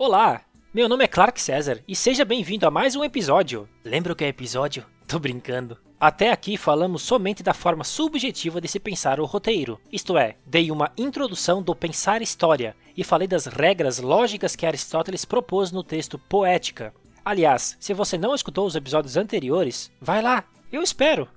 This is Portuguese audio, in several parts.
Olá, meu nome é Clark César e seja bem-vindo a mais um episódio. Lembra o que é episódio? Tô brincando. Até aqui falamos somente da forma subjetiva de se pensar o roteiro, isto é, dei uma introdução do pensar história e falei das regras lógicas que Aristóteles propôs no texto Poética. Aliás, se você não escutou os episódios anteriores, vai lá, eu espero!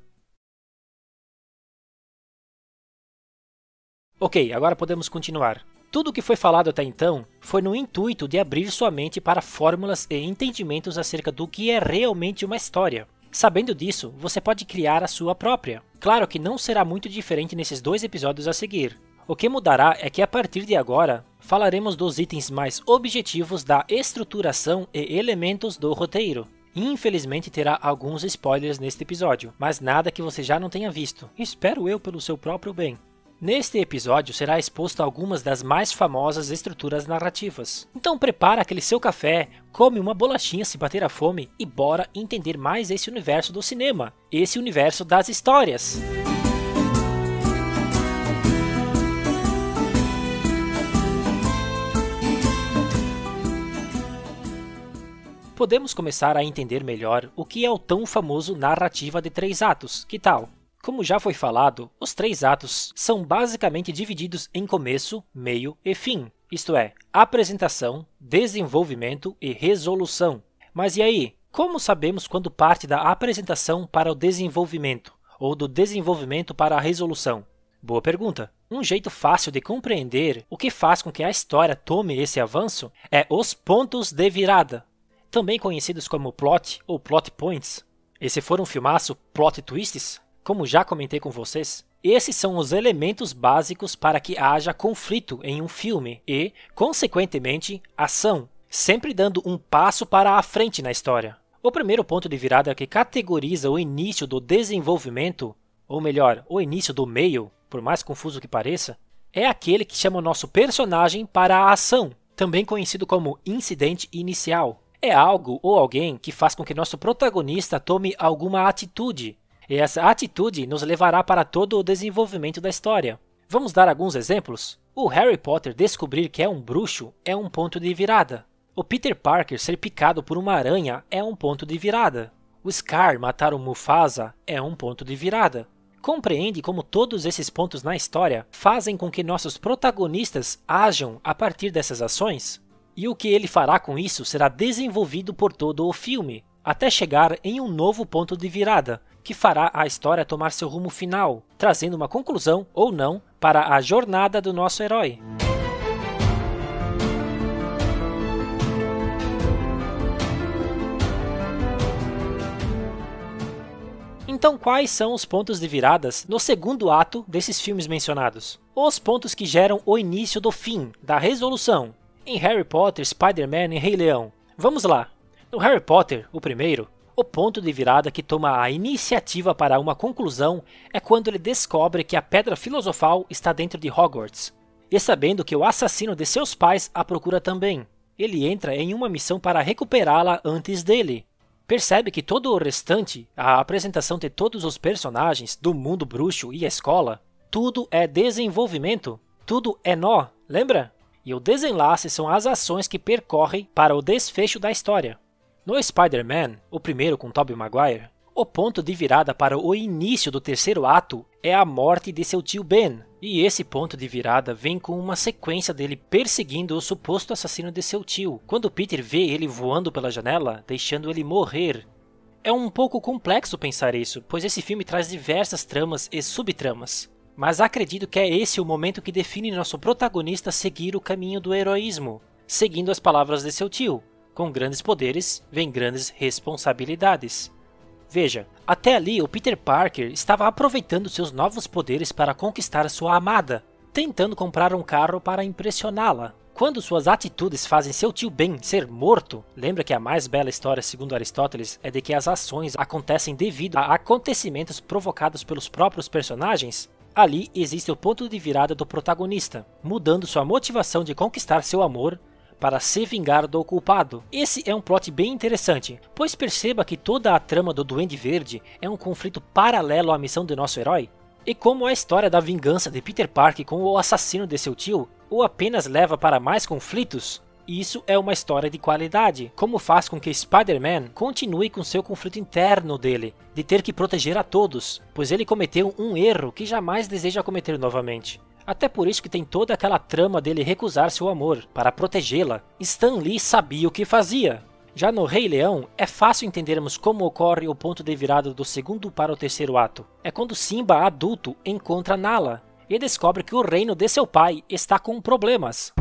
Ok, agora podemos continuar. Tudo o que foi falado até então foi no intuito de abrir sua mente para fórmulas e entendimentos acerca do que é realmente uma história. Sabendo disso, você pode criar a sua própria. Claro que não será muito diferente nesses dois episódios a seguir. O que mudará é que a partir de agora, falaremos dos itens mais objetivos da estruturação e elementos do roteiro. Infelizmente terá alguns spoilers neste episódio, mas nada que você já não tenha visto. Espero eu pelo seu próprio bem. Neste episódio será exposto algumas das mais famosas estruturas narrativas. Então prepara aquele seu café, come uma bolachinha se bater a fome e bora entender mais esse universo do cinema, esse universo das histórias. Podemos começar a entender melhor o que é o tão famoso narrativa de três atos, que tal? Como já foi falado, os três atos são basicamente divididos em começo, meio e fim, isto é, apresentação, desenvolvimento e resolução. Mas e aí? Como sabemos quando parte da apresentação para o desenvolvimento ou do desenvolvimento para a resolução? Boa pergunta. Um jeito fácil de compreender o que faz com que a história tome esse avanço é os pontos de virada, também conhecidos como plot ou plot points. E se for um filmaço, plot twists, como já comentei com vocês, esses são os elementos básicos para que haja conflito em um filme e, consequentemente, ação, sempre dando um passo para a frente na história. O primeiro ponto de virada que categoriza o início do desenvolvimento, ou melhor, o início do meio, por mais confuso que pareça, é aquele que chama o nosso personagem para a ação, também conhecido como incidente inicial. É algo ou alguém que faz com que nosso protagonista tome alguma atitude, e essa atitude nos levará para todo o desenvolvimento da história. Vamos dar alguns exemplos? O Harry Potter descobrir que é um bruxo é um ponto de virada. O Peter Parker ser picado por uma aranha é um ponto de virada. O Scar matar o Mufasa é um ponto de virada. Compreende como todos esses pontos na história fazem com que nossos protagonistas ajam a partir dessas ações? E o que ele fará com isso será desenvolvido por todo o filme, até chegar em um novo ponto de virada, que fará a história tomar seu rumo final, trazendo uma conclusão ou não para a jornada do nosso herói. Então, quais são os pontos de viradas no segundo ato desses filmes mencionados? Os pontos que geram o início do fim, da resolução, em Harry Potter, Spider-Man e Rei Leão. Vamos lá! No Harry Potter, o primeiro, o ponto de virada que toma a iniciativa para uma conclusão é quando ele descobre que a pedra filosofal está dentro de Hogwarts, e sabendo que o assassino de seus pais a procura também. Ele entra em uma missão para recuperá-la antes dele. Percebe que todo o restante, a apresentação de todos os personagens, do mundo bruxo e a escola, tudo é desenvolvimento, tudo é nó, lembra? E o desenlace são as ações que percorrem para o desfecho da história. No Spider-Man, o primeiro com Tobey Maguire, o ponto de virada para o início do terceiro ato é a morte de seu tio Ben, e esse ponto de virada vem com uma sequência dele perseguindo o suposto assassino de seu tio, quando Peter vê ele voando pela janela, deixando ele morrer. É um pouco complexo pensar isso, pois esse filme traz diversas tramas e subtramas. Mas acredito que é esse o momento que define nosso protagonista seguir o caminho do heroísmo, seguindo as palavras de seu tio, com grandes poderes vem grandes responsabilidades. Veja, até ali o Peter Parker estava aproveitando seus novos poderes para conquistar sua amada, tentando comprar um carro para impressioná-la. Quando suas atitudes fazem seu tio Ben ser morto, lembra que a mais bela história, segundo Aristóteles, é de que as ações acontecem devido a acontecimentos provocados pelos próprios personagens? Ali existe o ponto de virada do protagonista, mudando sua motivação de conquistar seu amor para se vingar do culpado. Esse é um plot bem interessante, pois perceba que toda a trama do Duende Verde é um conflito paralelo à missão de nosso herói. E como a história da vingança de Peter Parker com o assassino de seu tio o apenas leva para mais conflitos, Isso é uma história de qualidade, como faz com que Spider-Man continue com seu conflito interno dele, de ter que proteger a todos, pois ele cometeu um erro que jamais deseja cometer novamente. Até por isso que tem toda aquela trama dele recusar seu amor para protegê-la. Stan Lee sabia o que fazia. Já no Rei Leão, é fácil entendermos como ocorre o ponto de virada do segundo para o terceiro ato. É quando Simba, adulto, encontra Nala e descobre que o reino de seu pai está com problemas.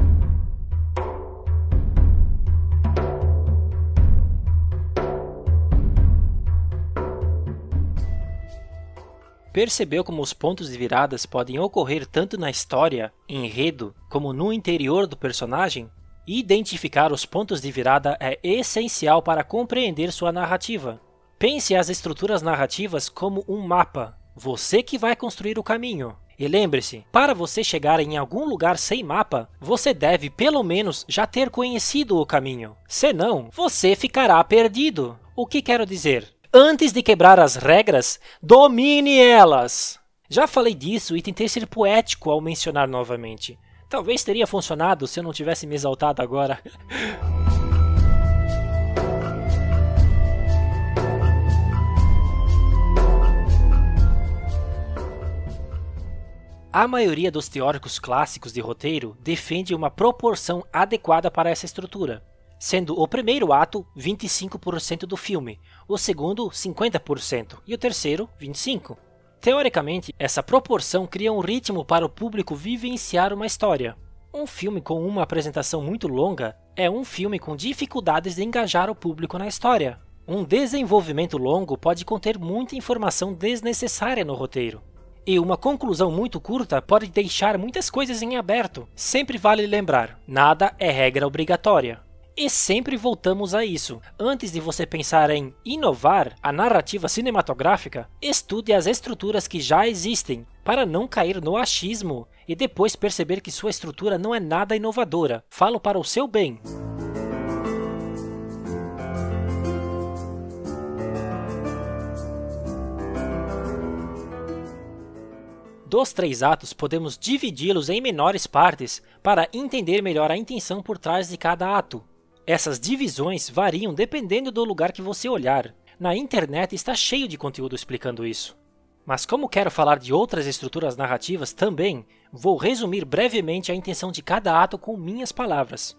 Percebeu como os pontos de viradas podem ocorrer tanto na história, enredo, como no interior do personagem? Identificar os pontos de virada é essencial para compreender sua narrativa. Pense as estruturas narrativas como um mapa, você que vai construir o caminho. E lembre-se, para você chegar em algum lugar sem mapa, você deve pelo menos já ter conhecido o caminho. Senão, você ficará perdido. O que quero dizer? Antes de quebrar as regras, domine elas! Já falei disso e tentei ser poético ao mencionar novamente. Talvez teria funcionado se eu não tivesse me exaltado agora. A maioria dos teóricos clássicos de roteiro defende uma proporção adequada para essa estrutura sendo o primeiro ato 25% do filme, o segundo 50% e o terceiro 25%. Teoricamente, essa proporção cria um ritmo para o público vivenciar uma história. Um filme com uma apresentação muito longa é um filme com dificuldades de engajar o público na história. Um desenvolvimento longo pode conter muita informação desnecessária no roteiro. E uma conclusão muito curta pode deixar muitas coisas em aberto. Sempre vale lembrar: nada é regra obrigatória. E sempre voltamos a isso. Antes de você pensar em inovar a narrativa cinematográfica, estude as estruturas que já existem, para não cair no achismo e depois perceber que sua estrutura não é nada inovadora. Falo para o seu bem. Dos três atos, podemos dividi-los em menores partes para entender melhor a intenção por trás de cada ato. Essas divisões variam dependendo do lugar que você olhar. Na internet está cheio de conteúdo explicando isso. Mas como quero falar de outras estruturas narrativas também, vou resumir brevemente a intenção de cada ato com minhas palavras.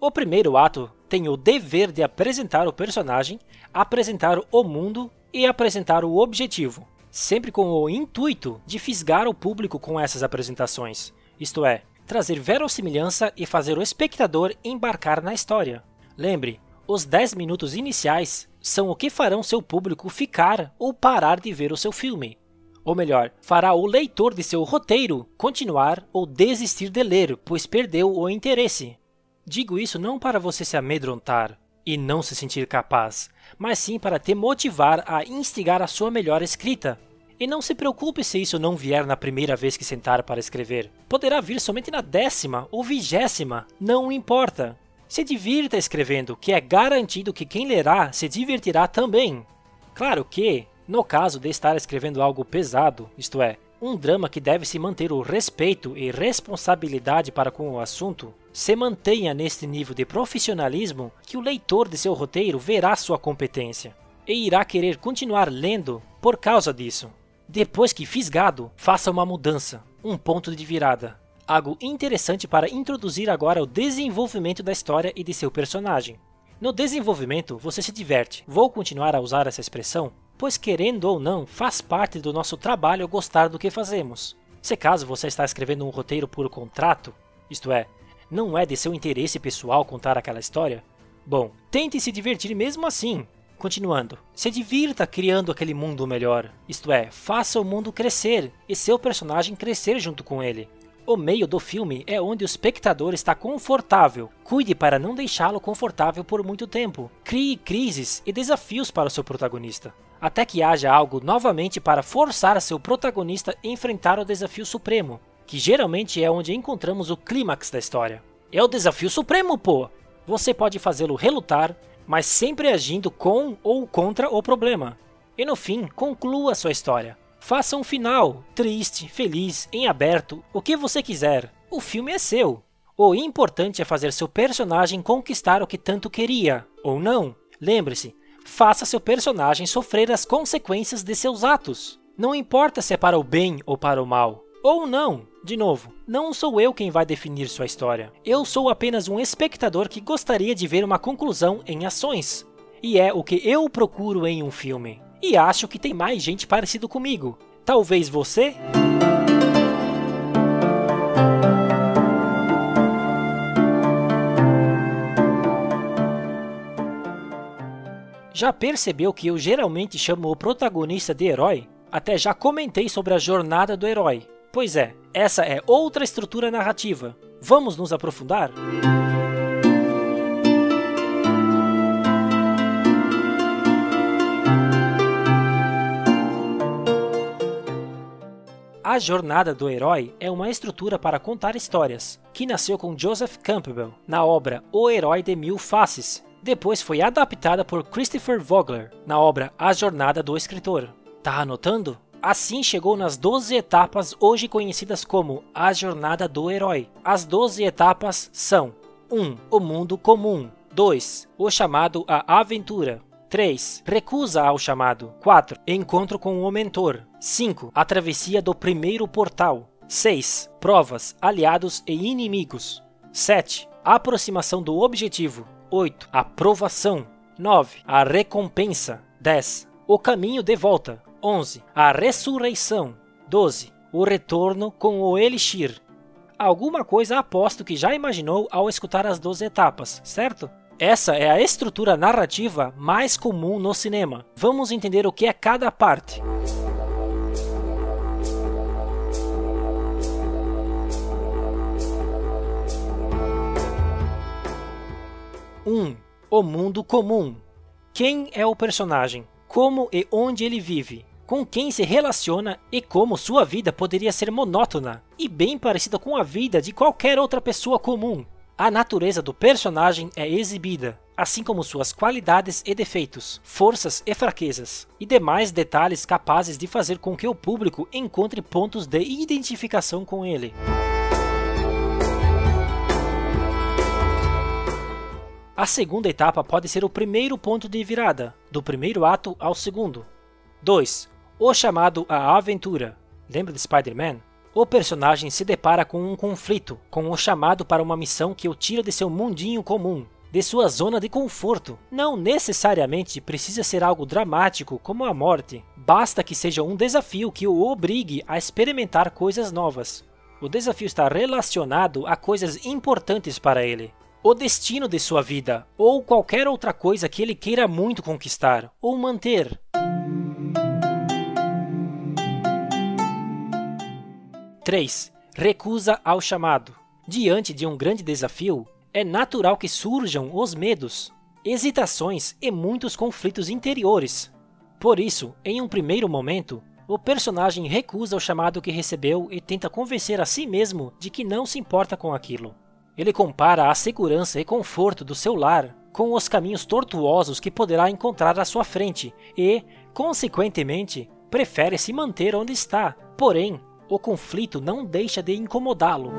O primeiro ato tem o dever de apresentar o personagem, apresentar o mundo e apresentar o objetivo, sempre com o intuito de fisgar o público com essas apresentações, isto é, trazer verossimilhança e fazer o espectador embarcar na história. Lembre, os 10 minutos iniciais são o que farão seu público ficar ou parar de ver o seu filme. Ou melhor, fará o leitor de seu roteiro continuar ou desistir de ler, pois perdeu o interesse. Digo isso não para você se amedrontar e não se sentir capaz, mas sim para te motivar a instigar a sua melhor escrita, e não se preocupe se isso não vier na primeira vez que sentar para escrever. Poderá vir somente na décima ou vigésima, não importa. Se divirta escrevendo, que é garantido que quem lerá se divertirá também. Claro que, no caso de estar escrevendo algo pesado, isto é, um drama que deve se manter o respeito e responsabilidade para com o assunto, se mantenha neste nível de profissionalismo que o leitor de seu roteiro verá sua competência e irá querer continuar lendo por causa disso. Depois que fisgado, faça uma mudança, um ponto de virada. Algo interessante para introduzir agora o desenvolvimento da história e de seu personagem. No desenvolvimento, você se diverte. Vou continuar a usar essa expressão, pois querendo ou não, faz parte do nosso trabalho gostar do que fazemos. Se caso você está escrevendo um roteiro por contrato, isto é, não é de seu interesse pessoal contar aquela história, bom, tente se divertir mesmo assim, Continuando, se divirta criando aquele mundo melhor, isto é, faça o mundo crescer e seu personagem crescer junto com ele. O meio do filme é onde o espectador está confortável. Cuide para não deixá-lo confortável por muito tempo. Crie crises e desafios para o seu protagonista, até que haja algo novamente para forçar seu protagonista a enfrentar o desafio supremo, que geralmente é onde encontramos o clímax da história. É o desafio supremo, pô! Você pode fazê-lo relutar, mas sempre agindo com ou contra o problema. E no fim, conclua sua história. Faça um final, triste, feliz, em aberto, o que você quiser. O filme é seu. O importante é fazer seu personagem conquistar o que tanto queria, ou não. Lembre-se, faça seu personagem sofrer as consequências de seus atos. Não importa se é para o bem ou para o mal. Ou não, de novo, não sou eu quem vai definir sua história. Eu sou apenas um espectador que gostaria de ver uma conclusão em ações. E é o que eu procuro em um filme. E acho que tem mais gente parecido comigo. Talvez você? Já percebeu que eu geralmente chamo o protagonista de herói? Até já comentei sobre a jornada do herói. Pois é, essa é outra estrutura narrativa. Vamos nos aprofundar? A jornada do herói é uma estrutura para contar histórias, que nasceu com Joseph Campbell na obra O Herói de Mil Faces, depois foi adaptada por Christopher Vogler na obra A Jornada do Escritor. Tá anotando? Assim chegou nas 12 etapas hoje conhecidas como a Jornada do Herói. As 12 etapas são 1. O mundo comum 2. O chamado à aventura 3. Recusa ao chamado 4. Encontro com o mentor 5. A travessia do primeiro portal 6. Provas, aliados e inimigos 7. Aproximação do objetivo 8. Aprovação. 9. A recompensa. 10. O caminho de volta. 11. A ressurreição. 12. O retorno com o elixir. Alguma coisa aposto que já imaginou ao escutar as 12 etapas, certo? Essa é a estrutura narrativa mais comum no cinema. Vamos entender o que é cada parte. 1. O mundo comum. Quem é o personagem? Como e onde ele vive? Com quem se relaciona e como sua vida poderia ser monótona e bem parecida com a vida de qualquer outra pessoa comum. A natureza do personagem é exibida, assim como suas qualidades e defeitos, forças e fraquezas, e demais detalhes capazes de fazer com que o público encontre pontos de identificação com ele. A segunda etapa pode ser o primeiro ponto de virada, do primeiro ato ao segundo. 2. O chamado à aventura. Lembra de Spider-Man? O personagem se depara com um conflito, com o chamado para uma missão que o tira de seu mundinho comum, de sua zona de conforto. Não necessariamente precisa ser algo dramático como a morte, basta que seja um desafio que o obrigue a experimentar coisas novas. O desafio está relacionado a coisas importantes para ele, o destino de sua vida ou qualquer outra coisa que ele queira muito conquistar ou manter. Três, recusa ao chamado. Diante de um grande desafio, é natural que surjam os medos, hesitações e muitos conflitos interiores. Por isso, em um primeiro momento, o personagem recusa o chamado que recebeu e tenta convencer a si mesmo de que não se importa com aquilo. Ele compara a segurança e conforto do seu lar com os caminhos tortuosos que poderá encontrar à sua frente e, consequentemente, prefere se manter onde está. Porém, o conflito não deixa de incomodá-lo.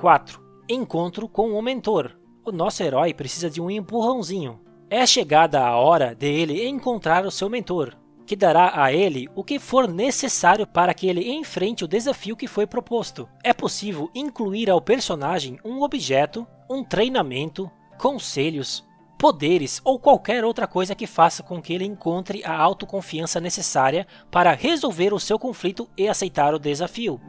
4. Encontro com o mentor. O nosso herói precisa de um empurrãozinho. É chegada a hora de ele encontrar o seu mentor, que dará a ele o que for necessário para que ele enfrente o desafio que foi proposto. É possível incluir ao personagem um objeto, um treinamento, conselhos, poderes ou qualquer outra coisa que faça com que ele encontre a autoconfiança necessária para resolver o seu conflito e aceitar o desafio.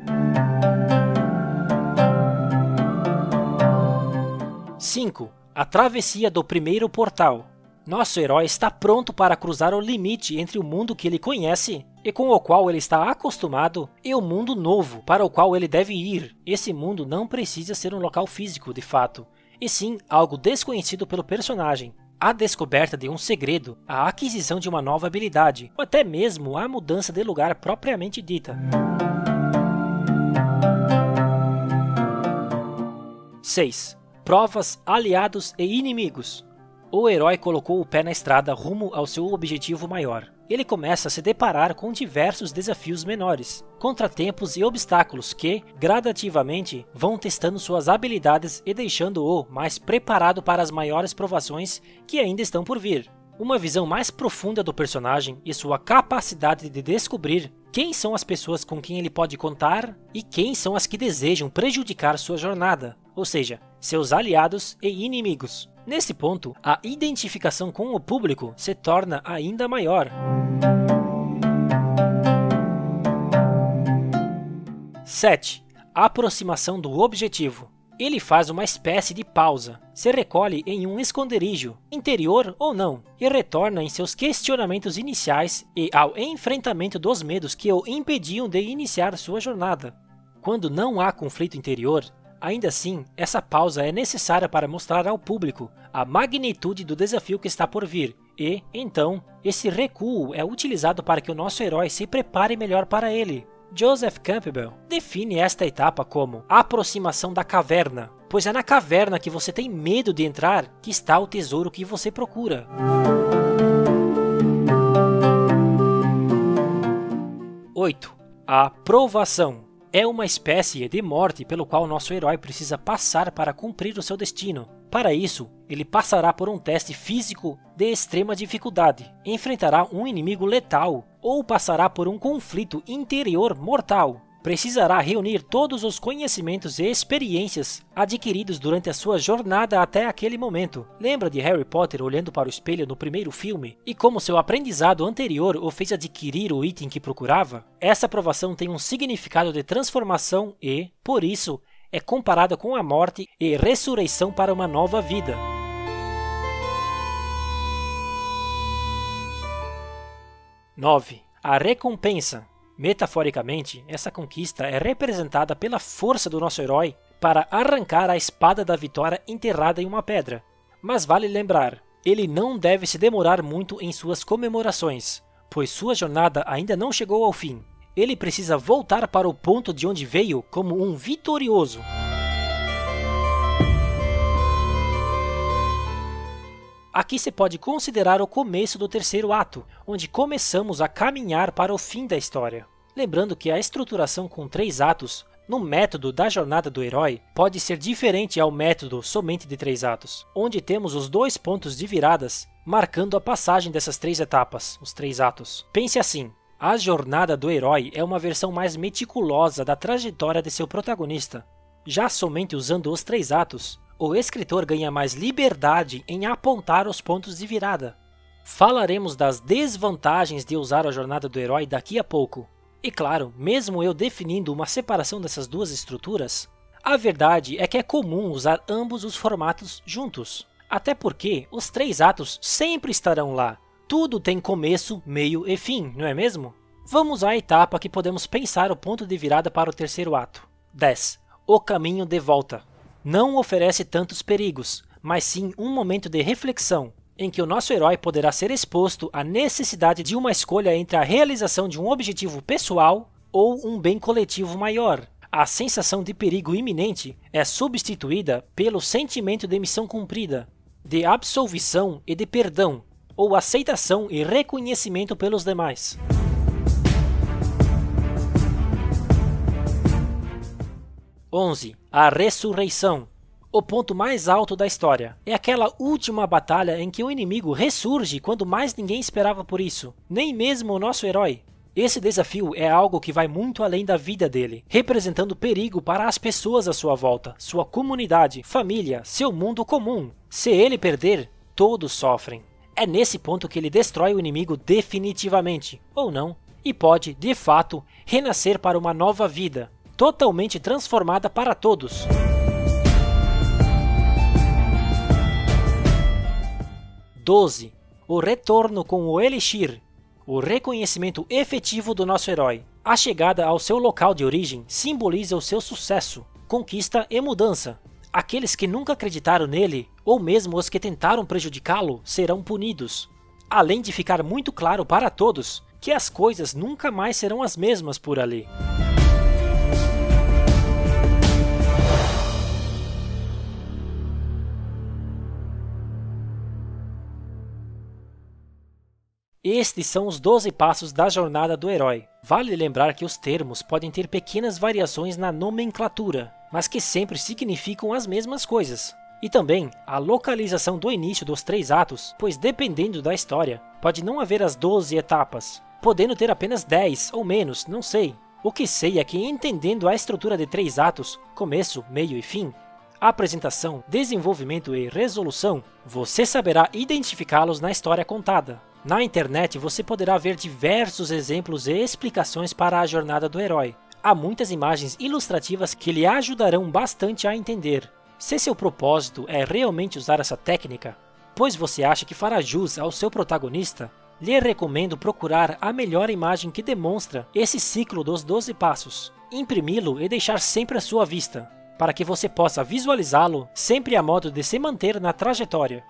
5. A travessia do primeiro portal. Nosso herói está pronto para cruzar o limite entre o mundo que ele conhece e com o qual ele está acostumado e o mundo novo para o qual ele deve ir. Esse mundo não precisa ser um local físico, de fato, e sim algo desconhecido pelo personagem. A descoberta de um segredo, a aquisição de uma nova habilidade, ou até mesmo a mudança de lugar propriamente dita. 6. Provas, aliados e inimigos o herói colocou o pé na estrada rumo ao seu objetivo maior. Ele começa a se deparar com diversos desafios menores, contratempos e obstáculos que, gradativamente, vão testando suas habilidades e deixando-o mais preparado para as maiores provações que ainda estão por vir. Uma visão mais profunda do personagem e sua capacidade de descobrir quem são as pessoas com quem ele pode contar e quem são as que desejam prejudicar sua jornada, ou seja, seus aliados e inimigos. Nesse ponto, a identificação com o público se torna ainda maior. Sete, aproximação do objetivo. Ele faz uma espécie de pausa, se recolhe em um esconderijo, interior ou não, e retorna em seus questionamentos iniciais e ao enfrentamento dos medos que o impediam de iniciar sua jornada. Quando não há conflito interior, ainda assim, essa pausa é necessária para mostrar ao público a magnitude do desafio que está por vir, e, então, esse recuo é utilizado para que o nosso herói se prepare melhor para ele, Joseph Campbell define esta etapa como aproximação da caverna, pois é na caverna que você tem medo de entrar que está o tesouro que você procura. Oito. A provação é uma espécie de morte pelo qual nosso herói precisa passar para cumprir o seu destino. Para isso, ele passará por um teste físico de extrema dificuldade, enfrentará um inimigo letal ou passará por um conflito interior mortal. Precisará reunir todos os conhecimentos e experiências adquiridos durante a sua jornada até aquele momento. Lembra de Harry Potter olhando para o espelho no primeiro filme e como seu aprendizado anterior o fez adquirir o item que procurava? Essa provação tem um significado de transformação e, por isso, é comparada com a morte e ressurreição para uma nova vida. 9. A recompensa. Metaforicamente, essa conquista é representada pela força do nosso herói para arrancar a espada da vitória enterrada em uma pedra. Mas vale lembrar, ele não deve se demorar muito em suas comemorações, pois sua jornada ainda não chegou ao fim. Ele precisa voltar para o ponto de onde veio como um vitorioso. Aqui se pode considerar o começo do terceiro ato, onde começamos a caminhar para o fim da história. Lembrando que a estruturação com três atos no método da jornada do herói pode ser diferente ao método somente de três atos, onde temos os dois pontos de viradas marcando a passagem dessas três etapas, os três atos. Pense assim: a jornada do herói é uma versão mais meticulosa da trajetória de seu protagonista. Já somente usando os três atos, o escritor ganha mais liberdade em apontar os pontos de virada. Falaremos das desvantagens de usar a jornada do herói daqui a pouco. E claro, mesmo eu definindo uma separação dessas duas estruturas, a verdade é que é comum usar ambos os formatos juntos. Até porque os três atos sempre estarão lá. Tudo tem começo, meio e fim, não é mesmo? Vamos à etapa que podemos pensar o ponto de virada para o terceiro ato. 10. O caminho de volta não oferece tantos perigos, mas sim um momento de reflexão, em que o nosso herói poderá ser exposto à necessidade de uma escolha entre a realização de um objetivo pessoal ou um bem coletivo maior. A sensação de perigo iminente é substituída pelo sentimento de missão cumprida, de absolvição e de perdão, ou aceitação e reconhecimento pelos demais. 11. A ressurreição. O ponto mais alto da história. É aquela última batalha em que o inimigo ressurge quando mais ninguém esperava por isso, nem mesmo o nosso herói. Esse desafio é algo que vai muito além da vida dele, representando perigo para as pessoas à sua volta, sua comunidade, família, seu mundo comum. Se ele perder, todos sofrem. É nesse ponto que ele destrói o inimigo definitivamente, ou não, e pode, de fato, renascer para uma nova vida, totalmente transformada para todos. Doze. O retorno com o Elixir, o reconhecimento efetivo do nosso herói. A chegada ao seu local de origem simboliza o seu sucesso, conquista e mudança. Aqueles que nunca acreditaram nele, ou mesmo os que tentaram prejudicá-lo, serão punidos. Além de ficar muito claro para todos que as coisas nunca mais serão as mesmas por ali. Estes são os 12 passos da jornada do herói. Vale lembrar que os termos podem ter pequenas variações na nomenclatura, mas que sempre significam as mesmas coisas. E também a localização do início dos três atos, pois dependendo da história, pode não haver as 12 etapas, podendo ter apenas 10 ou menos, não sei. O que sei é que entendendo a estrutura de três atos, começo, meio e fim, apresentação, desenvolvimento e resolução, você saberá identificá-los na história contada. Na internet você poderá ver diversos exemplos e explicações para a jornada do herói. Há muitas imagens ilustrativas que lhe ajudarão bastante a entender. Se seu propósito é realmente usar essa técnica, pois você acha que fará jus ao seu protagonista, lhe recomendo procurar a melhor imagem que demonstra esse ciclo dos 12 passos, imprimi-lo e deixar sempre à sua vista para que você possa visualizá-lo sempre a modo de se manter na trajetória.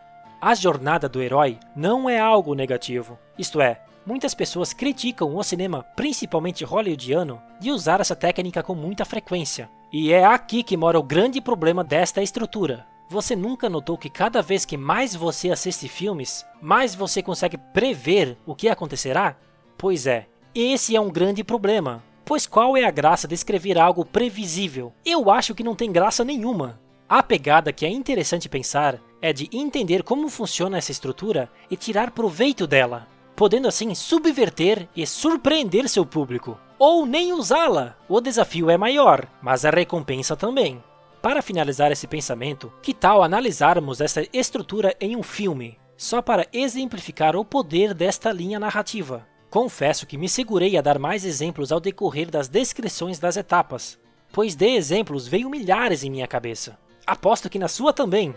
A jornada do herói não é algo negativo, isto é, muitas pessoas criticam o cinema, principalmente hollywoodiano, de usar essa técnica com muita frequência. E é aqui que mora o grande problema desta estrutura. Você nunca notou que cada vez que mais você assiste filmes, mais você consegue prever o que acontecerá? Pois é, esse é um grande problema. Pois qual é a graça de escrever algo previsível? Eu acho que não tem graça nenhuma. A pegada que é interessante pensar é de entender como funciona essa estrutura e tirar proveito dela, podendo assim subverter e surpreender seu público. Ou nem usá-la. O desafio é maior, mas a recompensa também. Para finalizar esse pensamento, que tal analisarmos essa estrutura em um filme, só para exemplificar o poder desta linha narrativa? Confesso que me segurei a dar mais exemplos ao decorrer das descrições das etapas, pois de exemplos veio milhares em minha cabeça. Aposto que na sua também.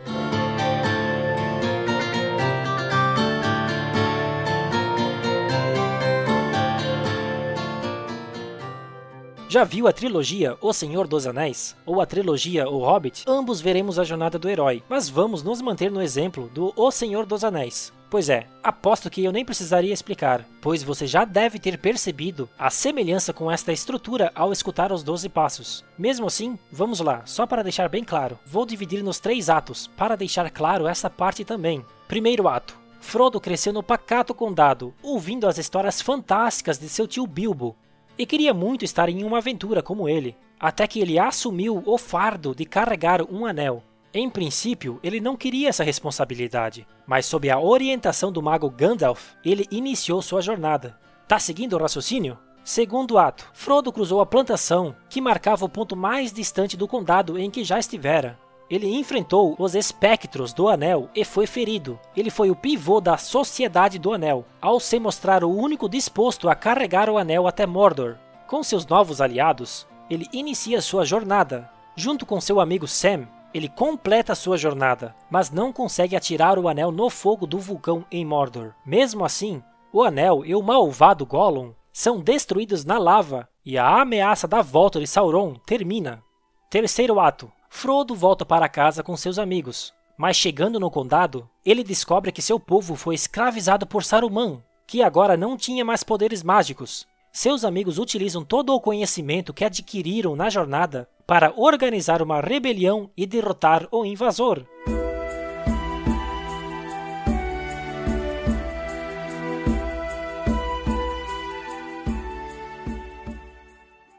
Já viu a trilogia O Senhor dos Anéis? Ou a trilogia O Hobbit? Ambos veremos a jornada do herói, mas vamos nos manter no exemplo do O Senhor dos Anéis. Pois é, aposto que eu nem precisaria explicar, pois você já deve ter percebido a semelhança com esta estrutura ao escutar os 12 passos. Mesmo assim, vamos lá, só para deixar bem claro, vou dividir nos três atos, para deixar claro essa parte também. Primeiro ato. Frodo cresceu no pacato condado, ouvindo as histórias fantásticas de seu tio Bilbo, e queria muito estar em uma aventura como ele, até que ele assumiu o fardo de carregar um anel. Em princípio, ele não queria essa responsabilidade, mas sob a orientação do mago Gandalf, ele iniciou sua jornada. Tá seguindo o raciocínio? Segundo ato, Frodo cruzou a plantação, que marcava o ponto mais distante do condado em que já estivera. Ele enfrentou os espectros do Anel e foi ferido. Ele foi o pivô da Sociedade do Anel, ao se mostrar o único disposto a carregar o Anel até Mordor. Com seus novos aliados, ele inicia sua jornada. Junto com seu amigo Sam, ele completa sua jornada, mas não consegue atirar o anel no fogo do vulcão em Mordor. Mesmo assim, o anel e o malvado Gollum são destruídos na lava e a ameaça da volta de Sauron termina. Terceiro ato: Frodo volta para casa com seus amigos, mas chegando no condado, ele descobre que seu povo foi escravizado por Saruman, que agora não tinha mais poderes mágicos. Seus amigos utilizam todo o conhecimento que adquiriram na jornada para organizar uma rebelião e derrotar o invasor.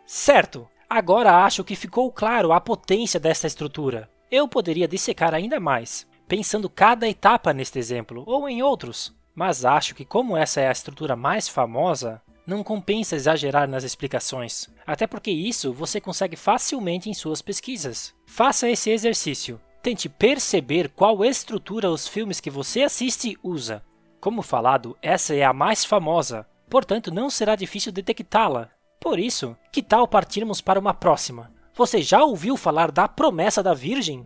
Certo, agora acho que ficou claro a potência desta estrutura. Eu poderia dissecar ainda mais, pensando cada etapa neste exemplo, ou em outros, mas acho que como essa é a estrutura mais famosa, não compensa exagerar nas explicações, até porque isso você consegue facilmente em suas pesquisas. Faça esse exercício. Tente perceber qual estrutura os filmes que você assiste usa. Como falado, essa é a mais famosa, portanto não será difícil detectá-la. Por isso, que tal partirmos para uma próxima? Você já ouviu falar da promessa da Virgem?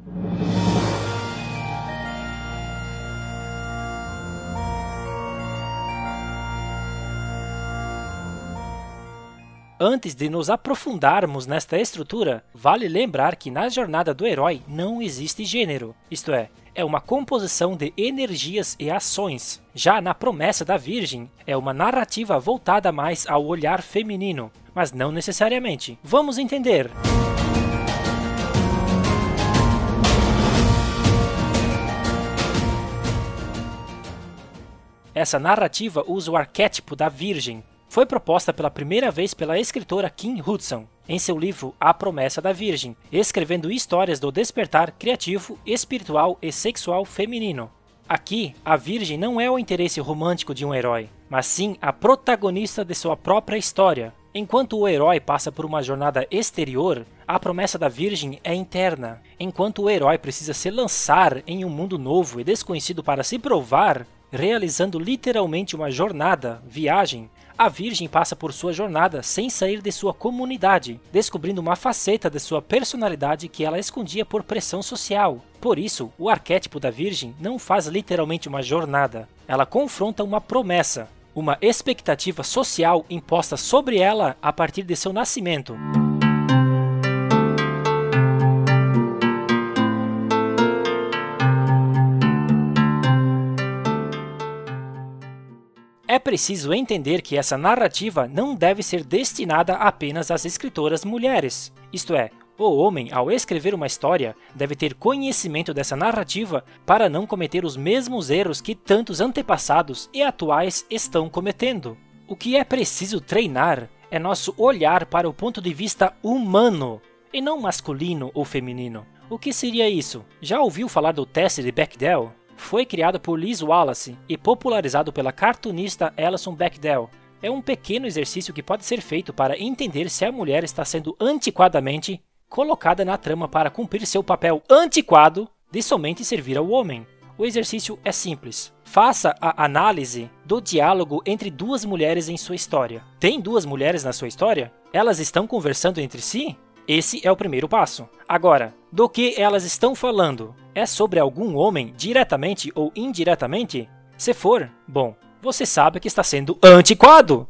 Antes de nos aprofundarmos nesta estrutura, vale lembrar que na jornada do herói não existe gênero, isto é, é uma composição de energias e ações. Já na promessa da Virgem, é uma narrativa voltada mais ao olhar feminino, mas não necessariamente. Vamos entender. essa narrativa usa o arquétipo da Virgem. Foi proposta pela primeira vez pela escritora Kim Hudson em seu livro A Promessa da Virgem, escrevendo histórias do despertar criativo, espiritual e sexual feminino. Aqui, a Virgem não é o interesse romântico de um herói, mas sim a protagonista de sua própria história. Enquanto o herói passa por uma jornada exterior, a promessa da Virgem é interna. Enquanto o herói precisa se lançar em um mundo novo e desconhecido para se provar, realizando literalmente uma jornada, viagem, a Virgem passa por sua jornada sem sair de sua comunidade, descobrindo uma faceta de sua personalidade que ela escondia por pressão social. Por isso, o arquétipo da Virgem não faz literalmente uma jornada, ela confronta uma promessa, uma expectativa social imposta sobre ela a partir de seu nascimento. É preciso entender que essa narrativa não deve ser destinada apenas às escritoras mulheres. Isto é, o homem, ao escrever uma história, deve ter conhecimento dessa narrativa para não cometer os mesmos erros que tantos antepassados e atuais estão cometendo. O que é preciso treinar é nosso olhar para o ponto de vista humano e não masculino ou feminino. O que seria isso? Já ouviu falar do teste de Bechdel? Foi criado por Liz Wallace e popularizado pela cartunista Alison Bechdel. É um pequeno exercício que pode ser feito para entender se a mulher está sendo antiquadamente colocada na trama para cumprir seu papel antiquado de somente servir ao homem. O exercício é simples. Faça a análise do diálogo entre duas mulheres em sua história. Tem duas mulheres na sua história? Elas estão conversando entre si? Esse é o primeiro passo. Agora, do que elas estão falando? É sobre algum homem, diretamente ou indiretamente? Se for, bom, você sabe que está sendo antiquado.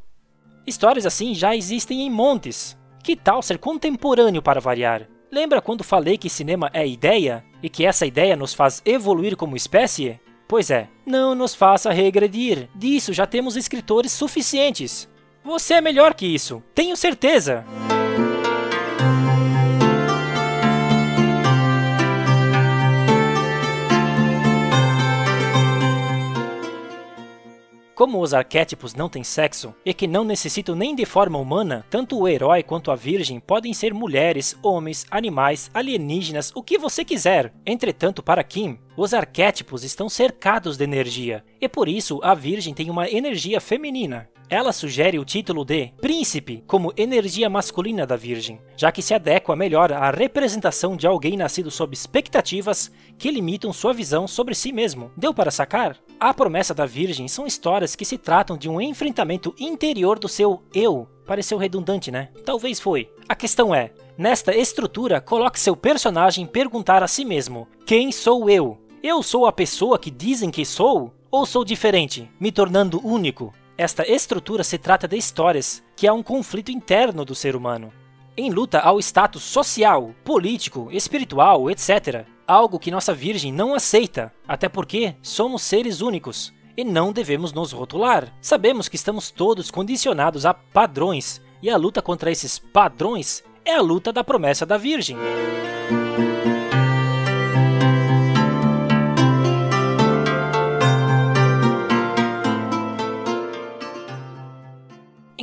Histórias assim já existem em montes. Que tal ser contemporâneo para variar? Lembra quando falei que cinema é ideia e que essa ideia nos faz evoluir como espécie? Pois é, não nos faça regredir. Disso já temos escritores suficientes. Você é melhor que isso, tenho certeza. Como os arquétipos não têm sexo e que não necessitam nem de forma humana, tanto o herói quanto a virgem podem ser mulheres, homens, animais, alienígenas, o que você quiser. Entretanto, para Kim, os arquétipos estão cercados de energia, e por isso a Virgem tem uma energia feminina. Ela sugere o título de Príncipe como energia masculina da Virgem, já que se adequa melhor à representação de alguém nascido sob expectativas que limitam sua visão sobre si mesmo. Deu para sacar? A promessa da Virgem são histórias que se tratam de um enfrentamento interior do seu eu. Pareceu redundante, né? Talvez foi. A questão é, Nesta estrutura, coloque seu personagem perguntar a si mesmo: Quem sou eu? Eu sou a pessoa que dizem que sou? Ou sou diferente, me tornando único? Esta estrutura se trata de histórias, que é um conflito interno do ser humano, em luta ao status social, político, espiritual, etc. Algo que nossa Virgem não aceita, até porque somos seres únicos e não devemos nos rotular. Sabemos que estamos todos condicionados a padrões e a luta contra esses padrões é a luta da promessa da Virgem.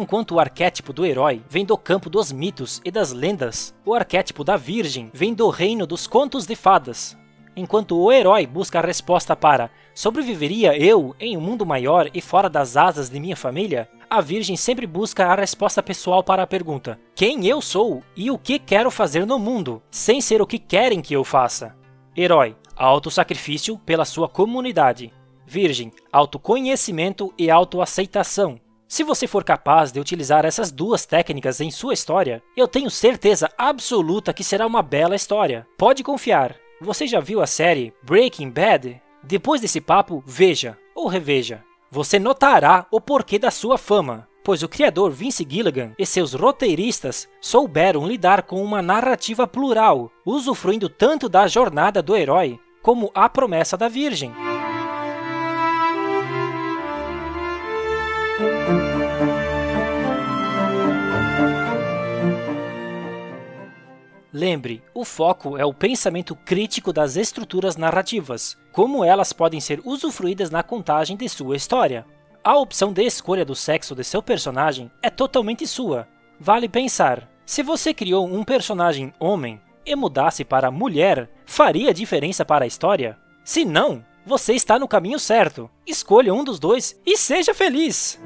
Enquanto o arquétipo do herói vem do campo dos mitos e das lendas, o arquétipo da Virgem vem do reino dos contos de fadas. Enquanto o herói busca a resposta para sobreviveria eu em um mundo maior e fora das asas de minha família, a Virgem sempre busca a resposta pessoal para a pergunta: quem eu sou e o que quero fazer no mundo, sem ser o que querem que eu faça. Herói: autossacrifício pela sua comunidade. Virgem: autoconhecimento e autoaceitação. Se você for capaz de utilizar essas duas técnicas em sua história, eu tenho certeza absoluta que será uma bela história. Pode confiar. Você já viu a série Breaking Bad? Depois desse papo, veja ou reveja. Você notará o porquê da sua fama, pois o criador Vince Gilligan e seus roteiristas souberam lidar com uma narrativa plural, usufruindo tanto da jornada do herói como a promessa da Virgem. Lembre, o foco é o pensamento crítico das estruturas narrativas, como elas podem ser usufruídas na contagem de sua história. A opção de escolha do sexo de seu personagem é totalmente sua. Vale pensar: se você criou um personagem homem e mudasse para mulher, faria diferença para a história? Se não, você está no caminho certo. Escolha um dos dois e seja feliz!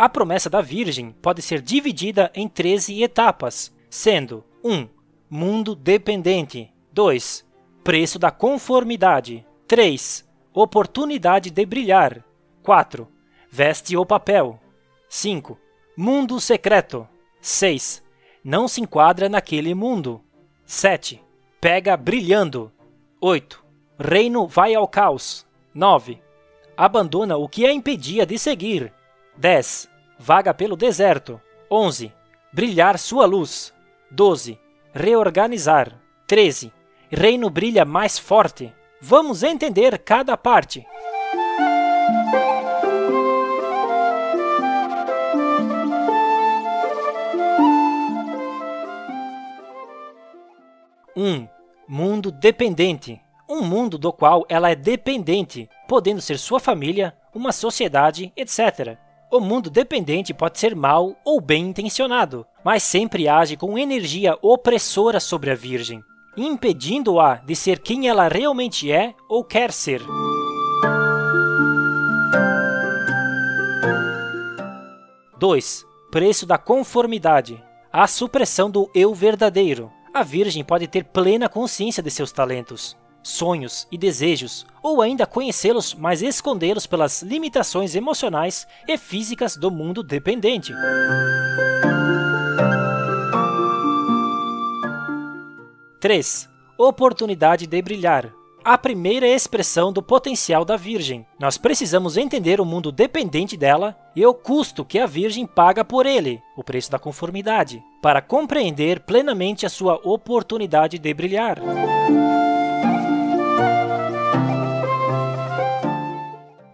A promessa da Virgem pode ser dividida em 13 etapas, sendo 1. Mundo dependente 2. Preço da conformidade 3. Oportunidade de brilhar 4. Veste o papel 5. Mundo secreto 6. Não se enquadra naquele mundo 7. Pega brilhando 8. Reino vai ao caos 9. Abandona o que a impedia de seguir 10 vaga pelo deserto. 11. Brilhar sua luz. 12. Reorganizar. 13. Reino brilha mais forte. Vamos entender cada parte. Um mundo dependente. Um mundo do qual ela é dependente, podendo ser sua família, uma sociedade, etc. O mundo dependente pode ser mal ou bem intencionado, mas sempre age com energia opressora sobre a Virgem, impedindo-a de ser quem ela realmente é ou quer ser. Dois, preço da conformidade. A supressão do eu verdadeiro. A Virgem pode ter plena consciência de seus talentos, sonhos e desejos, ou ainda conhecê-los, mas escondê-los pelas limitações emocionais e físicas do mundo dependente. Três, oportunidade de brilhar. A primeira expressão do potencial da Virgem. Nós precisamos entender o mundo dependente dela e o custo que a Virgem paga por ele, o preço da conformidade, para compreender plenamente a sua oportunidade de brilhar.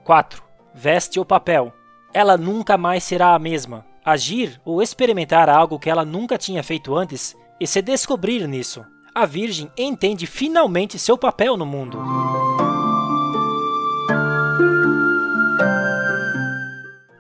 4. Veste o papel. Ela nunca mais será a mesma. Agir ou experimentar algo que ela nunca tinha feito antes e se descobrir nisso. A Virgem entende finalmente seu papel no mundo.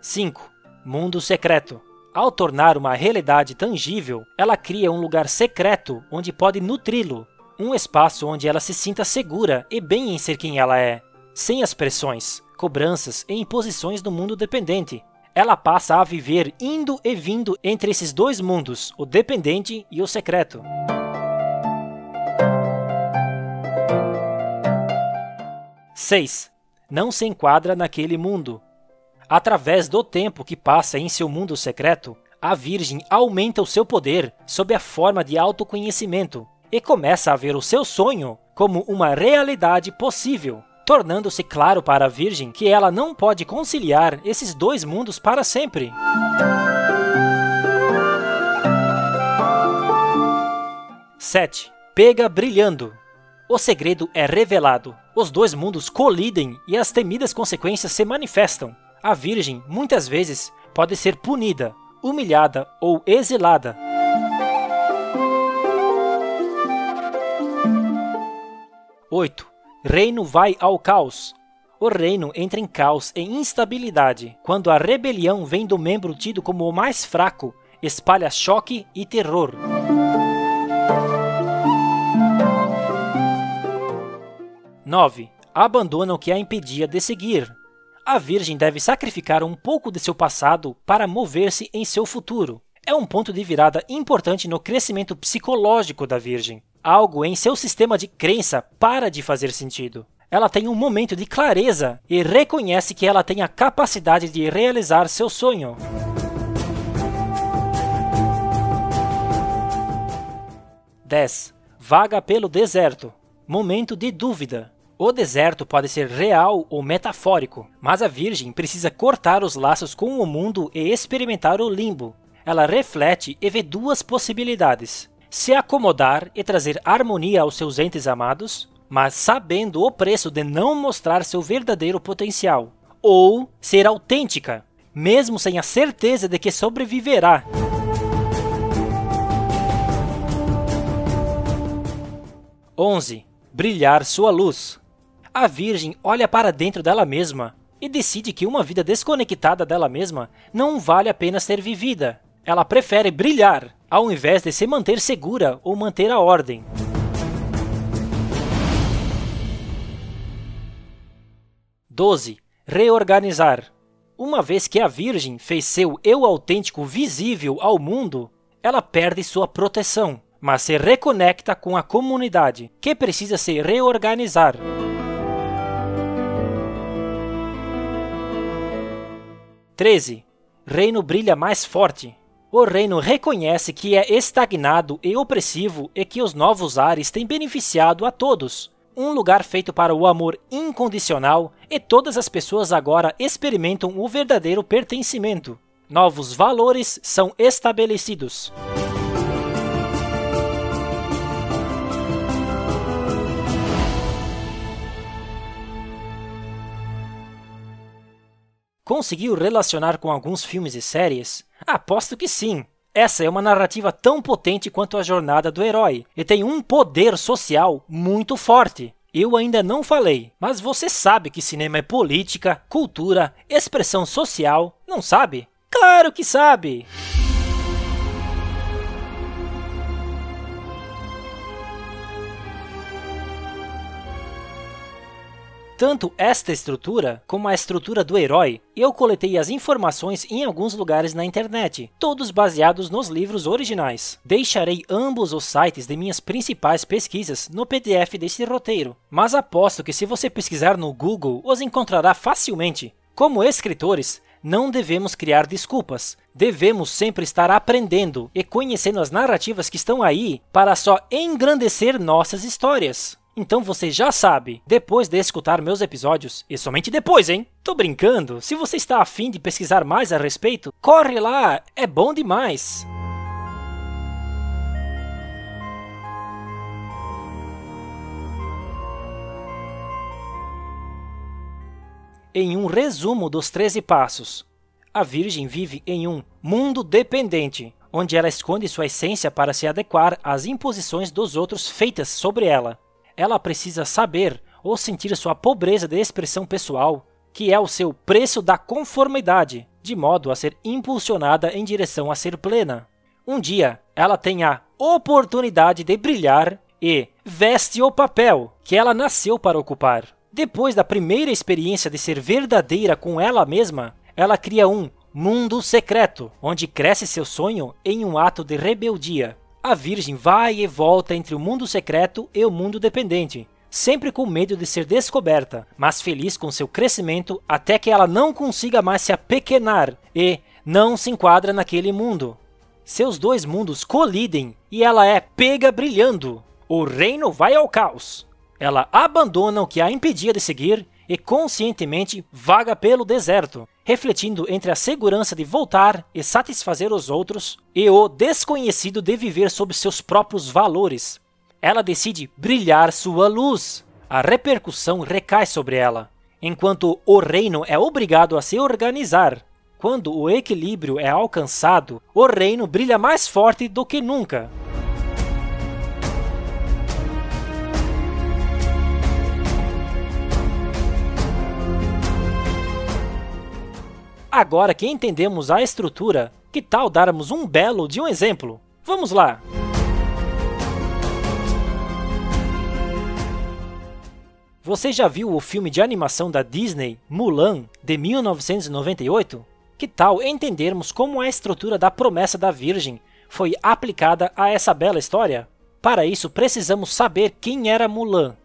Cinco. Mundo secreto. Ao tornar uma realidade tangível, ela cria um lugar secreto onde pode nutri-lo, um espaço onde ela se sinta segura e bem em ser quem ela é, sem as pressões, cobranças e imposições do mundo dependente. Ela passa a viver indo e vindo entre esses dois mundos, o dependente e o secreto. Seis. Não se enquadra naquele mundo. Através do tempo que passa em seu mundo secreto, a Virgem aumenta o seu poder sob a forma de autoconhecimento e começa a ver o seu sonho como uma realidade possível tornando-se claro para a Virgem que ela não pode conciliar esses dois mundos para sempre. Sete. Pega brilhando. O segredo é revelado. Os dois mundos colidem e as temidas consequências se manifestam. A Virgem, muitas vezes, pode ser punida, humilhada ou exilada. Oito reino vai ao caos. O reino entra em caos e instabilidade quando a rebelião vem do membro tido como o mais fraco, espalha choque e terror. Nove. Abandona o que a impedia de seguir. A Virgem deve sacrificar um pouco de seu passado para mover-se em seu futuro. É um ponto de virada importante no crescimento psicológico da Virgem algo em seu sistema de crença para de fazer sentido. Ela tem um momento de clareza e reconhece que ela tem a capacidade de realizar seu sonho. Dez. Vaga pelo deserto. Momento de dúvida. O deserto pode ser real ou metafórico, mas a Virgem precisa cortar os laços com o mundo e experimentar o limbo. Ela reflete e vê duas possibilidades: se acomodar e trazer harmonia aos seus entes amados, mas sabendo o preço de não mostrar seu verdadeiro potencial, ou ser autêntica, mesmo sem a certeza de que sobreviverá. 11. Brilhar sua luz. A Virgem olha para dentro dela mesma e decide que uma vida desconectada dela mesma não vale a pena ser vivida. Ela prefere brilhar, ao invés de se manter segura ou manter a ordem. Doze. Reorganizar. Uma vez que a Virgem fez seu eu autêntico visível ao mundo, ela perde sua proteção, mas se reconecta com a comunidade, que precisa se reorganizar. 13. Reino brilha mais forte. O reino reconhece que é estagnado e opressivo e que os novos ares têm beneficiado a todos. Um lugar feito para o amor incondicional e todas as pessoas agora experimentam o verdadeiro pertencimento. Novos valores são estabelecidos. Conseguiu relacionar com alguns filmes e séries? Aposto que sim. Essa é uma narrativa tão potente quanto a jornada do herói e tem um poder social muito forte. Eu ainda não falei, mas você sabe que cinema é política, cultura, expressão social, não sabe? Claro que sabe! Tanto esta estrutura como a estrutura do herói, eu coletei as informações em alguns lugares na internet, todos baseados nos livros originais. Deixarei ambos os sites de minhas principais pesquisas no PDF deste roteiro, mas aposto que se você pesquisar no Google os encontrará facilmente. Como escritores, não devemos criar desculpas. Devemos sempre estar aprendendo e conhecendo as narrativas que estão aí para só engrandecer nossas histórias. Então você já sabe, depois de escutar meus episódios, e somente depois, hein? Tô brincando, se você está afim de pesquisar mais a respeito, corre lá, é bom demais! Em um resumo dos 13 passos, a Virgem vive em um mundo dependente, onde ela esconde sua essência para se adequar às imposições dos outros feitas sobre ela ela precisa saber ou sentir sua pobreza de expressão pessoal, que é o seu preço da conformidade, de modo a ser impulsionada em direção a ser plena. Um dia, ela tem a oportunidade de brilhar e veste o papel que ela nasceu para ocupar. Depois da primeira experiência de ser verdadeira com ela mesma, ela cria um mundo secreto, onde cresce seu sonho em um ato de rebeldia. A Virgem vai e volta entre o mundo secreto e o mundo dependente, sempre com medo de ser descoberta, mas feliz com seu crescimento até que ela não consiga mais se apequenar e não se enquadra naquele mundo. Seus dois mundos colidem e ela é pega brilhando. O reino vai ao caos. Ela abandona o que a impedia de seguir e conscientemente vaga pelo deserto, refletindo entre a segurança de voltar e satisfazer os outros e o desconhecido de viver sob seus próprios valores. Ela decide brilhar sua luz. A repercussão recai sobre ela, enquanto o reino é obrigado a se organizar. Quando o equilíbrio é alcançado, o reino brilha mais forte do que nunca. Agora que entendemos a estrutura, que tal darmos um belo de um exemplo? Vamos lá! Você já viu o filme de animação da Disney, Mulan, de 1998? Que tal entendermos como a estrutura da promessa da Virgem foi aplicada a essa bela história? Para isso, precisamos saber quem era Mulan.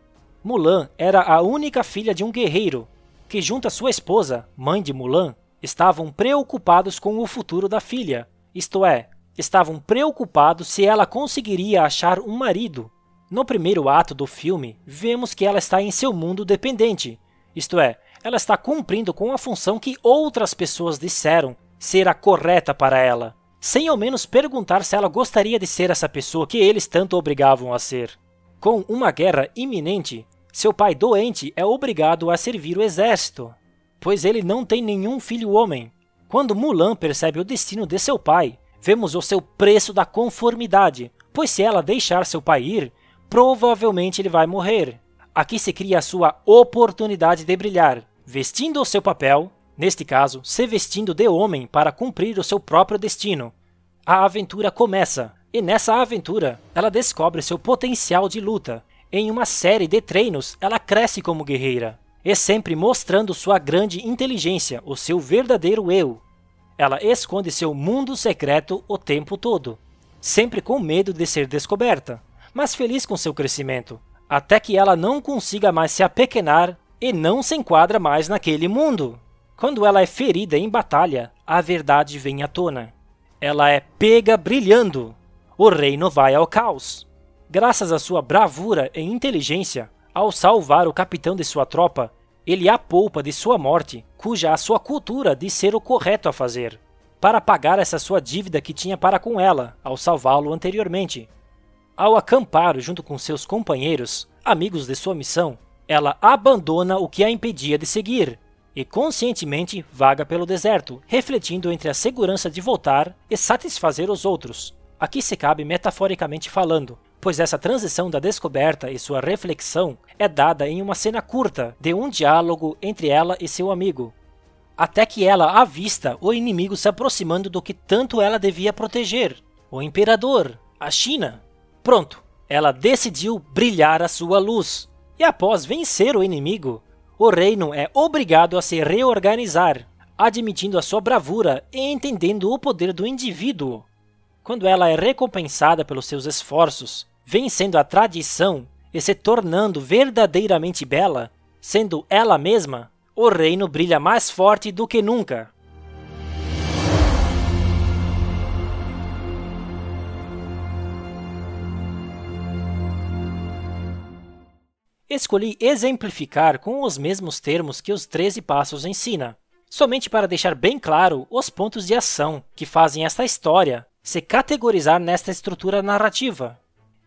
Mulan era a única filha de um guerreiro, que junto à sua esposa, mãe de Mulan, estavam preocupados com o futuro da filha, isto é, estavam preocupados se ela conseguiria achar um marido. No primeiro ato do filme, vemos que ela está em seu mundo dependente, isto é, ela está cumprindo com a função que outras pessoas disseram ser a correta para ela, sem ao menos perguntar se ela gostaria de ser essa pessoa que eles tanto obrigavam a ser. Com uma guerra iminente, seu pai doente é obrigado a servir o exército pois ele não tem nenhum filho homem. Quando Mulan percebe o destino de seu pai, vemos o seu preço da conformidade, pois se ela deixar seu pai ir, provavelmente ele vai morrer. Aqui se cria a sua oportunidade de brilhar, vestindo o seu papel, neste caso, se vestindo de homem para cumprir o seu próprio destino. A aventura começa, e nessa aventura ela descobre seu potencial de luta. Em uma série de treinos, ela cresce como guerreira, e sempre mostrando sua grande inteligência, o seu verdadeiro eu. Ela esconde seu mundo secreto o tempo todo, sempre com medo de ser descoberta, mas feliz com seu crescimento, até que ela não consiga mais se apequenar e não se enquadra mais naquele mundo. Quando ela é ferida em batalha, a verdade vem à tona. Ela é pega brilhando. O reino vai ao caos. Graças à sua bravura e inteligência, ao salvar o capitão de sua tropa, ele a poupa de sua morte, cuja a sua cultura diz ser o correto a fazer, para pagar essa sua dívida que tinha para com ela, ao salvá-lo anteriormente. Ao acampar junto com seus companheiros, amigos de sua missão, ela abandona o que a impedia de seguir e conscientemente vaga pelo deserto, refletindo entre a segurança de voltar e satisfazer os outros. Aqui se cabe metaforicamente falando, pois essa transição da descoberta e sua reflexão é dada em uma cena curta de um diálogo entre ela e seu amigo, até que ela avista o inimigo se aproximando do que tanto ela devia proteger, o imperador, a China. Pronto, ela decidiu brilhar a sua luz, e após vencer o inimigo, o reino é obrigado a se reorganizar, admitindo a sua bravura e entendendo o poder do indivíduo. Quando ela é recompensada pelos seus esforços, vencendo a tradição e se tornando verdadeiramente bela, sendo ela mesma, o reino brilha mais forte do que nunca. Escolhi exemplificar com os mesmos termos que os 13 Passos ensina, somente para deixar bem claro os pontos de ação que fazem esta história se categorizar nesta estrutura narrativa.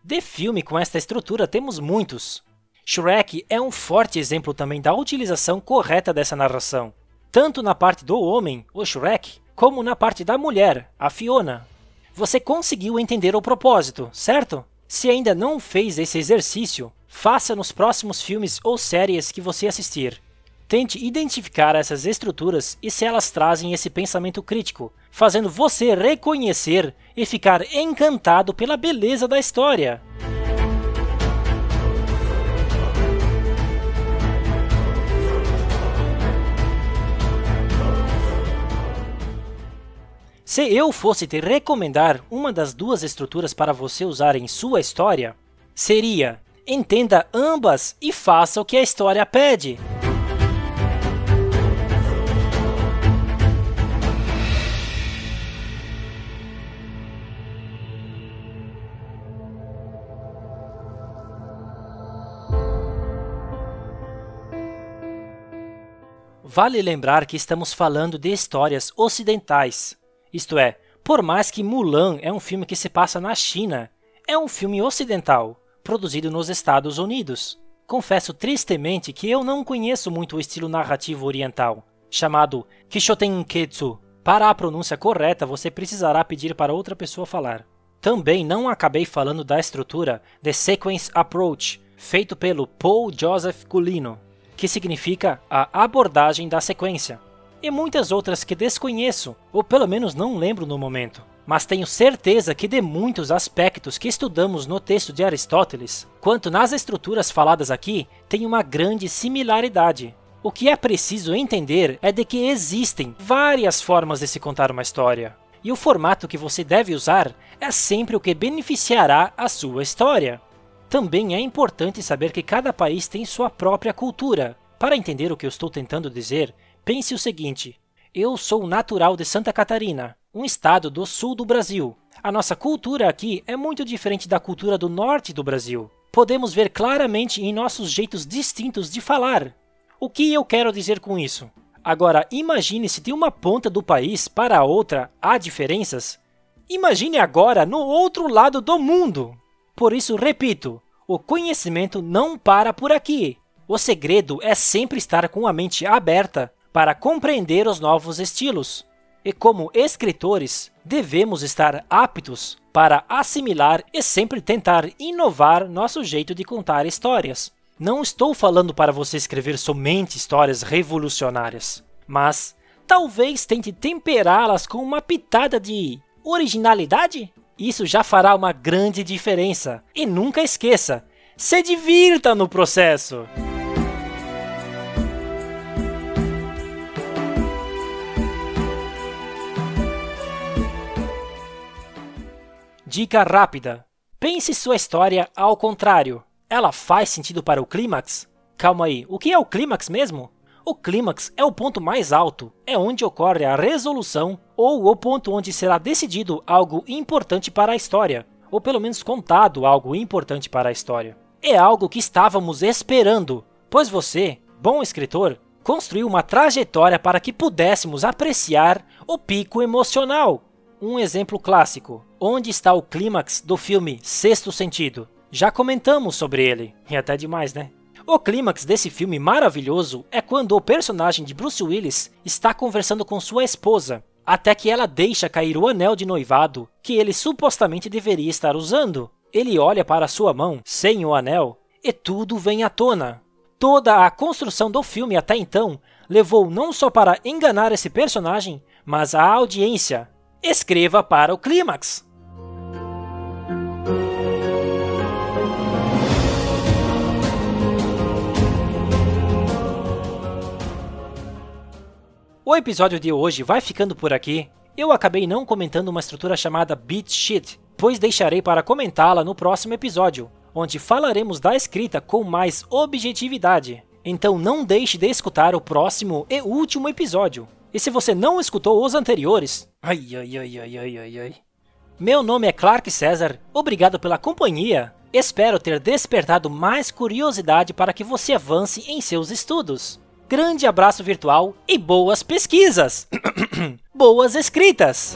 De filme com esta estrutura temos muitos. Shrek é um forte exemplo também da utilização correta dessa narração, tanto na parte do homem, o Shrek, como na parte da mulher, a Fiona. Você conseguiu entender o propósito, certo? Se ainda não fez esse exercício, faça nos próximos filmes ou séries que você assistir. Tente identificar essas estruturas e se elas trazem esse pensamento crítico, fazendo você reconhecer e ficar encantado pela beleza da história. Se eu fosse te recomendar uma das duas estruturas para você usar em sua história, seria entenda ambas e faça o que a história pede. Vale lembrar que estamos falando de histórias ocidentais, isto é, por mais que Mulan é um filme que se passa na China, é um filme ocidental produzido nos Estados Unidos. Confesso tristemente que eu não conheço muito o estilo narrativo oriental, chamado Kishotenketsu. Para a pronúncia correta, você precisará pedir para outra pessoa falar. Também não acabei falando da estrutura The Sequence Approach, feito pelo Paul Joseph Culino, que significa a abordagem da sequência, e muitas outras que desconheço, ou pelo menos não lembro no momento mas tenho certeza que de muitos aspectos que estudamos no texto de Aristóteles, quanto nas estruturas faladas aqui, tem uma grande similaridade. O que é preciso entender é de que existem várias formas de se contar uma história, e o formato que você deve usar é sempre o que beneficiará a sua história. Também é importante saber que cada país tem sua própria cultura. Para entender o que eu estou tentando dizer, pense o seguinte: eu sou natural de Santa Catarina um estado do sul do Brasil. A nossa cultura aqui é muito diferente da cultura do norte do Brasil. Podemos ver claramente em nossos jeitos distintos de falar. O que eu quero dizer com isso? Agora, imagine se de uma ponta do país para a outra há diferenças. Imagine agora no outro lado do mundo. Por isso, repito, o conhecimento não para por aqui. O segredo é sempre estar com a mente aberta para compreender os novos estilos. E como escritores, devemos estar aptos para assimilar e sempre tentar inovar nosso jeito de contar histórias. Não estou falando para você escrever somente histórias revolucionárias, mas talvez tente temperá-las com uma pitada de originalidade? Isso já fará uma grande diferença. E nunca esqueça, se divirta no processo! Dica rápida: pense sua história ao contrário. Ela faz sentido para o clímax? Calma aí, o que é o clímax mesmo? O clímax é o ponto mais alto, é onde ocorre a resolução ou o ponto onde será decidido algo importante para a história, ou pelo menos contado algo importante para a história. É algo que estávamos esperando, pois você, bom escritor, construiu uma trajetória para que pudéssemos apreciar o pico emocional, um exemplo clássico. Onde está o clímax do filme Sexto Sentido? Já comentamos sobre ele, e até demais, né? O clímax desse filme maravilhoso é quando o personagem de Bruce Willis está conversando com sua esposa, até que ela deixa cair o anel de noivado que ele supostamente deveria estar usando. Ele olha para sua mão sem o anel e tudo vem à tona. Toda a construção do filme até então levou não só para enganar esse personagem, mas a audiência, escreva para o clímax. O episódio de hoje vai ficando por aqui. Eu acabei não comentando uma estrutura chamada Beat Sheet, pois deixarei para comentá-la no próximo episódio, onde falaremos da escrita com mais objetividade. Então não deixe de escutar o próximo e último episódio. E se você não escutou os anteriores, ai ai ai ai ai ai ai. Meu nome é Clark César, obrigado pela companhia. Espero ter despertado mais curiosidade para que você avance em seus estudos. Grande abraço virtual e boas pesquisas! boas escritas!